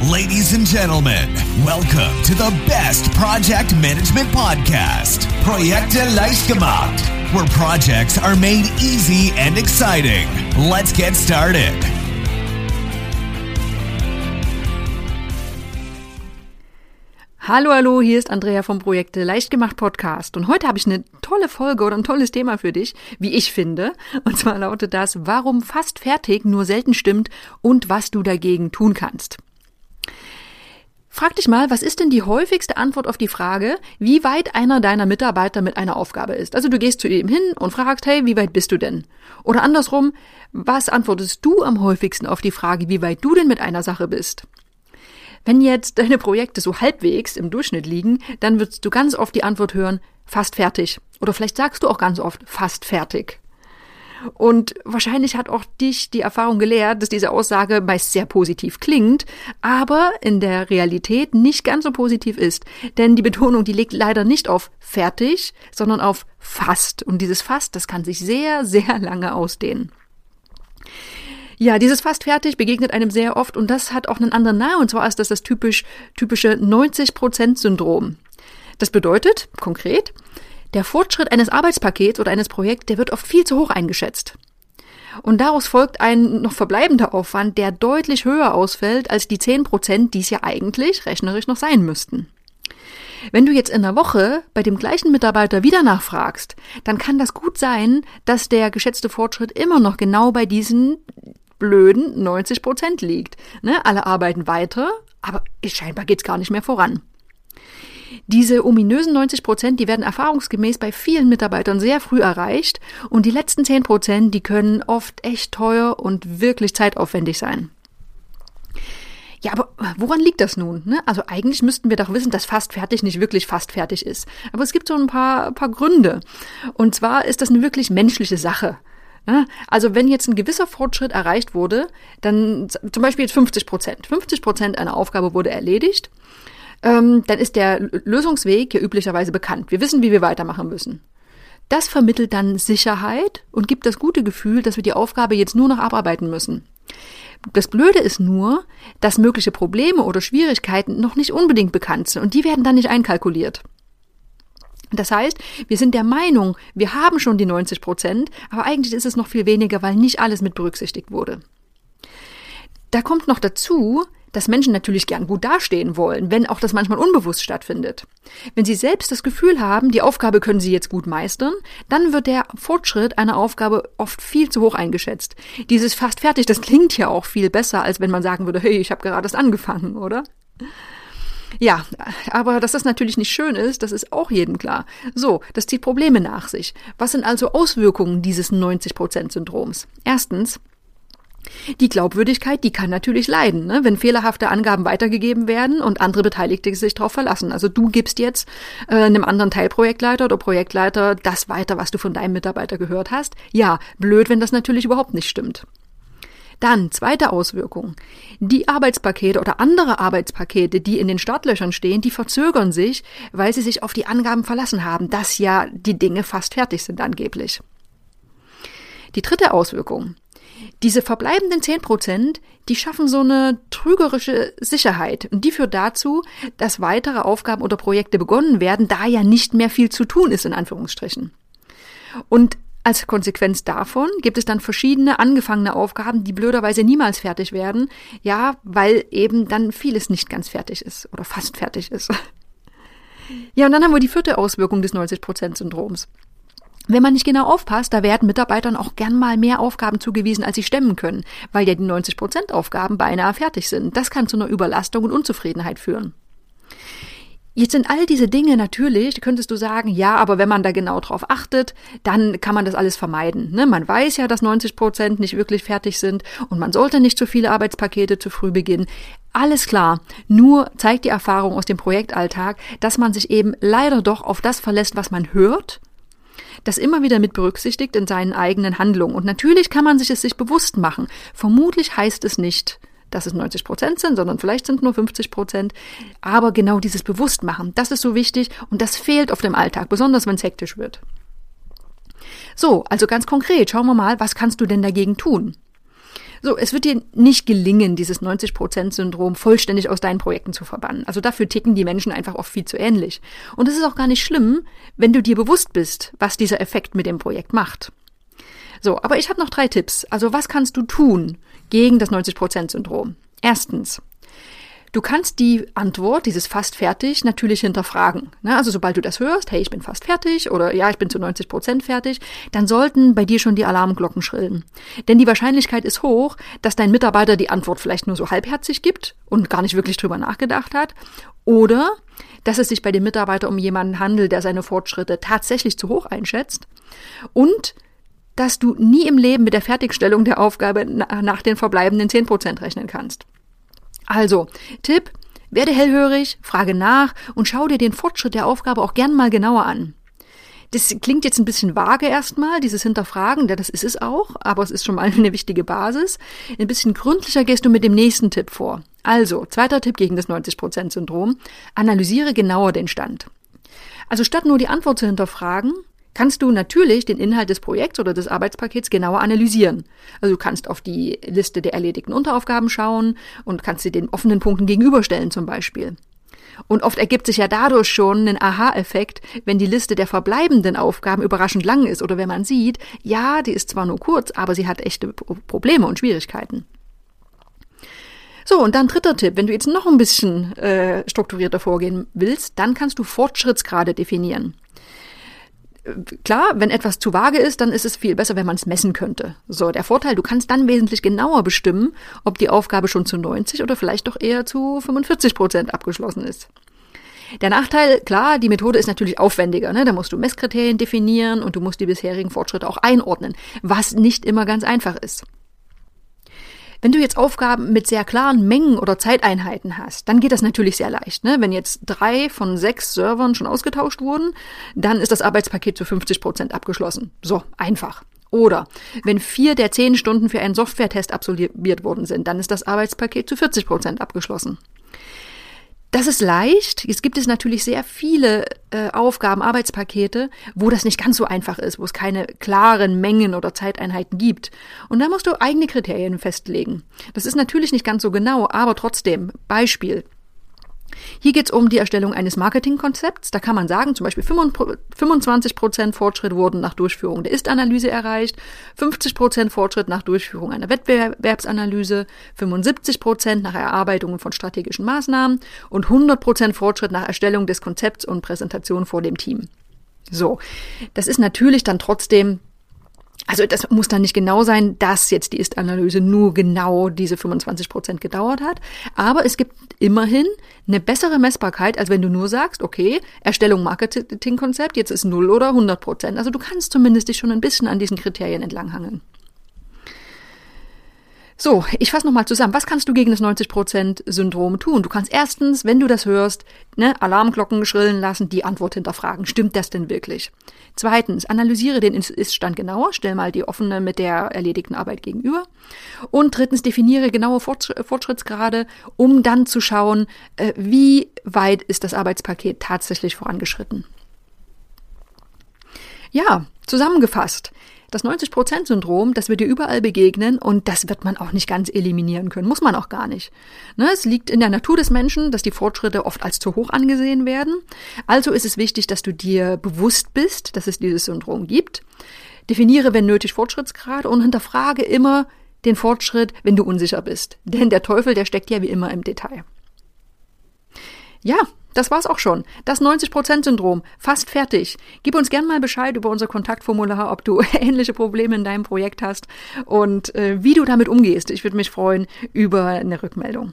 Ladies and gentlemen, welcome to the best project management podcast, Projekte leicht gemacht, where projects are made easy and exciting. Let's get started. Hallo, hallo, hier ist Andrea vom Projekte Leichtgemacht Podcast und heute habe ich eine tolle Folge oder ein tolles Thema für dich, wie ich finde. Und zwar lautet das, warum fast fertig nur selten stimmt und was du dagegen tun kannst. Frag dich mal, was ist denn die häufigste Antwort auf die Frage, wie weit einer deiner Mitarbeiter mit einer Aufgabe ist? Also du gehst zu ihm hin und fragst, hey, wie weit bist du denn? Oder andersrum, was antwortest du am häufigsten auf die Frage, wie weit du denn mit einer Sache bist? Wenn jetzt deine Projekte so halbwegs im Durchschnitt liegen, dann wirst du ganz oft die Antwort hören, fast fertig. Oder vielleicht sagst du auch ganz oft, fast fertig. Und wahrscheinlich hat auch dich die Erfahrung gelehrt, dass diese Aussage meist sehr positiv klingt, aber in der Realität nicht ganz so positiv ist. Denn die Betonung, die liegt leider nicht auf fertig, sondern auf fast. Und dieses fast, das kann sich sehr, sehr lange ausdehnen. Ja, dieses fast fertig begegnet einem sehr oft und das hat auch einen anderen Namen und zwar ist das das typisch, typische 90%-Syndrom. Das bedeutet, konkret, der Fortschritt eines Arbeitspakets oder eines Projekts, der wird oft viel zu hoch eingeschätzt. Und daraus folgt ein noch verbleibender Aufwand, der deutlich höher ausfällt als die 10 Prozent, die es ja eigentlich rechnerisch noch sein müssten. Wenn du jetzt in der Woche bei dem gleichen Mitarbeiter wieder nachfragst, dann kann das gut sein, dass der geschätzte Fortschritt immer noch genau bei diesen blöden 90 Prozent liegt. Ne? Alle arbeiten weiter, aber scheinbar geht's gar nicht mehr voran. Diese ominösen 90 Prozent, die werden erfahrungsgemäß bei vielen Mitarbeitern sehr früh erreicht und die letzten 10 Prozent, die können oft echt teuer und wirklich zeitaufwendig sein. Ja, aber woran liegt das nun? Ne? Also eigentlich müssten wir doch wissen, dass fast fertig nicht wirklich fast fertig ist. Aber es gibt so ein paar, paar Gründe. Und zwar ist das eine wirklich menschliche Sache. Also wenn jetzt ein gewisser Fortschritt erreicht wurde, dann zum Beispiel jetzt 50 Prozent. 50 Prozent einer Aufgabe wurde erledigt, ähm, dann ist der Lösungsweg ja üblicherweise bekannt. Wir wissen, wie wir weitermachen müssen. Das vermittelt dann Sicherheit und gibt das gute Gefühl, dass wir die Aufgabe jetzt nur noch abarbeiten müssen. Das Blöde ist nur, dass mögliche Probleme oder Schwierigkeiten noch nicht unbedingt bekannt sind und die werden dann nicht einkalkuliert. Das heißt, wir sind der Meinung, wir haben schon die 90 Prozent, aber eigentlich ist es noch viel weniger, weil nicht alles mit berücksichtigt wurde. Da kommt noch dazu, dass Menschen natürlich gern gut dastehen wollen, wenn auch das manchmal unbewusst stattfindet. Wenn sie selbst das Gefühl haben, die Aufgabe können sie jetzt gut meistern, dann wird der Fortschritt einer Aufgabe oft viel zu hoch eingeschätzt. Dieses fast fertig, das klingt ja auch viel besser, als wenn man sagen würde, hey, ich habe gerade erst angefangen, oder? Ja, aber dass das natürlich nicht schön ist, das ist auch jedem klar. So, das zieht Probleme nach sich. Was sind also Auswirkungen dieses 90%-Syndroms? Erstens, die Glaubwürdigkeit, die kann natürlich leiden, ne? wenn fehlerhafte Angaben weitergegeben werden und andere Beteiligte sich darauf verlassen. Also du gibst jetzt äh, einem anderen Teilprojektleiter oder Projektleiter das weiter, was du von deinem Mitarbeiter gehört hast. Ja, blöd, wenn das natürlich überhaupt nicht stimmt. Dann, zweite Auswirkung. Die Arbeitspakete oder andere Arbeitspakete, die in den Startlöchern stehen, die verzögern sich, weil sie sich auf die Angaben verlassen haben, dass ja die Dinge fast fertig sind angeblich. Die dritte Auswirkung. Diese verbleibenden 10 Prozent, die schaffen so eine trügerische Sicherheit. Und die führt dazu, dass weitere Aufgaben oder Projekte begonnen werden, da ja nicht mehr viel zu tun ist, in Anführungsstrichen. Und als Konsequenz davon gibt es dann verschiedene angefangene Aufgaben, die blöderweise niemals fertig werden, ja, weil eben dann vieles nicht ganz fertig ist oder fast fertig ist. Ja, und dann haben wir die vierte Auswirkung des 90%-Syndroms. Wenn man nicht genau aufpasst, da werden Mitarbeitern auch gern mal mehr Aufgaben zugewiesen, als sie stemmen können, weil ja die 90% Aufgaben beinahe fertig sind. Das kann zu einer Überlastung und Unzufriedenheit führen. Jetzt sind all diese Dinge natürlich, könntest du sagen, ja, aber wenn man da genau drauf achtet, dann kann man das alles vermeiden. Ne? Man weiß ja, dass 90 Prozent nicht wirklich fertig sind und man sollte nicht zu viele Arbeitspakete zu früh beginnen. Alles klar. Nur zeigt die Erfahrung aus dem Projektalltag, dass man sich eben leider doch auf das verlässt, was man hört das immer wieder mit berücksichtigt in seinen eigenen Handlungen. Und natürlich kann man sich es sich bewusst machen. Vermutlich heißt es nicht, dass es 90 Prozent sind, sondern vielleicht sind nur 50 Prozent. Aber genau dieses Bewusstmachen, das ist so wichtig und das fehlt auf dem Alltag, besonders wenn es hektisch wird. So, also ganz konkret, schauen wir mal, was kannst du denn dagegen tun? So, es wird dir nicht gelingen, dieses 90%-Syndrom vollständig aus deinen Projekten zu verbannen. Also dafür ticken die Menschen einfach oft viel zu ähnlich. Und es ist auch gar nicht schlimm, wenn du dir bewusst bist, was dieser Effekt mit dem Projekt macht. So, aber ich habe noch drei Tipps. Also was kannst du tun gegen das 90%-Syndrom? Erstens, Du kannst die Antwort, dieses fast fertig, natürlich hinterfragen. Ne? Also sobald du das hörst, hey, ich bin fast fertig oder ja, ich bin zu 90 Prozent fertig, dann sollten bei dir schon die Alarmglocken schrillen. Denn die Wahrscheinlichkeit ist hoch, dass dein Mitarbeiter die Antwort vielleicht nur so halbherzig gibt und gar nicht wirklich drüber nachgedacht hat. Oder dass es sich bei dem Mitarbeiter um jemanden handelt, der seine Fortschritte tatsächlich zu hoch einschätzt. Und dass du nie im Leben mit der Fertigstellung der Aufgabe nach den verbleibenden 10 Prozent rechnen kannst. Also, Tipp, werde hellhörig, frage nach und schau dir den Fortschritt der Aufgabe auch gern mal genauer an. Das klingt jetzt ein bisschen vage erstmal, dieses Hinterfragen, ja, das ist es auch, aber es ist schon mal eine wichtige Basis. Ein bisschen gründlicher gehst du mit dem nächsten Tipp vor. Also, zweiter Tipp gegen das 90%-Syndrom, analysiere genauer den Stand. Also statt nur die Antwort zu hinterfragen, kannst du natürlich den Inhalt des Projekts oder des Arbeitspakets genauer analysieren. Also du kannst auf die Liste der erledigten Unteraufgaben schauen und kannst sie den offenen Punkten gegenüberstellen zum Beispiel. Und oft ergibt sich ja dadurch schon ein Aha-Effekt, wenn die Liste der verbleibenden Aufgaben überraschend lang ist oder wenn man sieht, ja, die ist zwar nur kurz, aber sie hat echte Probleme und Schwierigkeiten. So, und dann dritter Tipp, wenn du jetzt noch ein bisschen äh, strukturierter vorgehen willst, dann kannst du Fortschrittsgrade definieren klar, wenn etwas zu vage ist, dann ist es viel besser, wenn man es messen könnte. So, der Vorteil, du kannst dann wesentlich genauer bestimmen, ob die Aufgabe schon zu 90 oder vielleicht doch eher zu 45 Prozent abgeschlossen ist. Der Nachteil, klar, die Methode ist natürlich aufwendiger. Ne? Da musst du Messkriterien definieren und du musst die bisherigen Fortschritte auch einordnen, was nicht immer ganz einfach ist. Wenn du jetzt Aufgaben mit sehr klaren Mengen oder Zeiteinheiten hast, dann geht das natürlich sehr leicht. Ne? Wenn jetzt drei von sechs Servern schon ausgetauscht wurden, dann ist das Arbeitspaket zu 50 Prozent abgeschlossen. So, einfach. Oder wenn vier der zehn Stunden für einen Softwaretest absolviert worden sind, dann ist das Arbeitspaket zu 40 Prozent abgeschlossen. Das ist leicht. Jetzt gibt es natürlich sehr viele äh, Aufgaben, Arbeitspakete, wo das nicht ganz so einfach ist, wo es keine klaren Mengen oder Zeiteinheiten gibt. Und da musst du eigene Kriterien festlegen. Das ist natürlich nicht ganz so genau, aber trotzdem. Beispiel. Hier geht es um die Erstellung eines Marketingkonzepts. Da kann man sagen, zum Beispiel 25% Fortschritt wurden nach Durchführung der Ist-Analyse erreicht, 50% Fortschritt nach Durchführung einer Wettbewerbsanalyse, 75% nach Erarbeitung von strategischen Maßnahmen und 100% Fortschritt nach Erstellung des Konzepts und Präsentation vor dem Team. So, das ist natürlich dann trotzdem also das muss dann nicht genau sein, dass jetzt die Ist-Analyse nur genau diese 25 Prozent gedauert hat. Aber es gibt immerhin eine bessere Messbarkeit, als wenn du nur sagst, okay, Erstellung Marketingkonzept, jetzt ist 0 oder 100 Prozent. Also du kannst zumindest dich schon ein bisschen an diesen Kriterien entlanghangeln. So, ich fasse nochmal zusammen. Was kannst du gegen das 90%-Syndrom tun? Du kannst erstens, wenn du das hörst, ne, Alarmglocken schrillen lassen, die Antwort hinterfragen. Stimmt das denn wirklich? Zweitens, analysiere den Ist-Stand genauer, stell mal die offene mit der erledigten Arbeit gegenüber. Und drittens, definiere genaue Fortschrittsgrade, um dann zu schauen, äh, wie weit ist das Arbeitspaket tatsächlich vorangeschritten. Ja, zusammengefasst. Das 90%-Syndrom, das wird dir überall begegnen und das wird man auch nicht ganz eliminieren können. Muss man auch gar nicht. Ne, es liegt in der Natur des Menschen, dass die Fortschritte oft als zu hoch angesehen werden. Also ist es wichtig, dass du dir bewusst bist, dass es dieses Syndrom gibt. Definiere, wenn nötig, Fortschrittsgrad und hinterfrage immer den Fortschritt, wenn du unsicher bist. Denn der Teufel, der steckt ja wie immer im Detail. Ja, das war's auch schon. Das 90%-Syndrom. Fast fertig. Gib uns gern mal Bescheid über unser Kontaktformular, ob du ähnliche Probleme in deinem Projekt hast und äh, wie du damit umgehst. Ich würde mich freuen über eine Rückmeldung.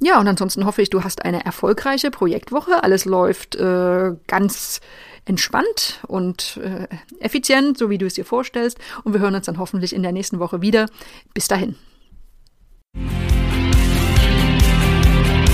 Ja, und ansonsten hoffe ich, du hast eine erfolgreiche Projektwoche. Alles läuft äh, ganz entspannt und äh, effizient, so wie du es dir vorstellst. Und wir hören uns dann hoffentlich in der nächsten Woche wieder. Bis dahin.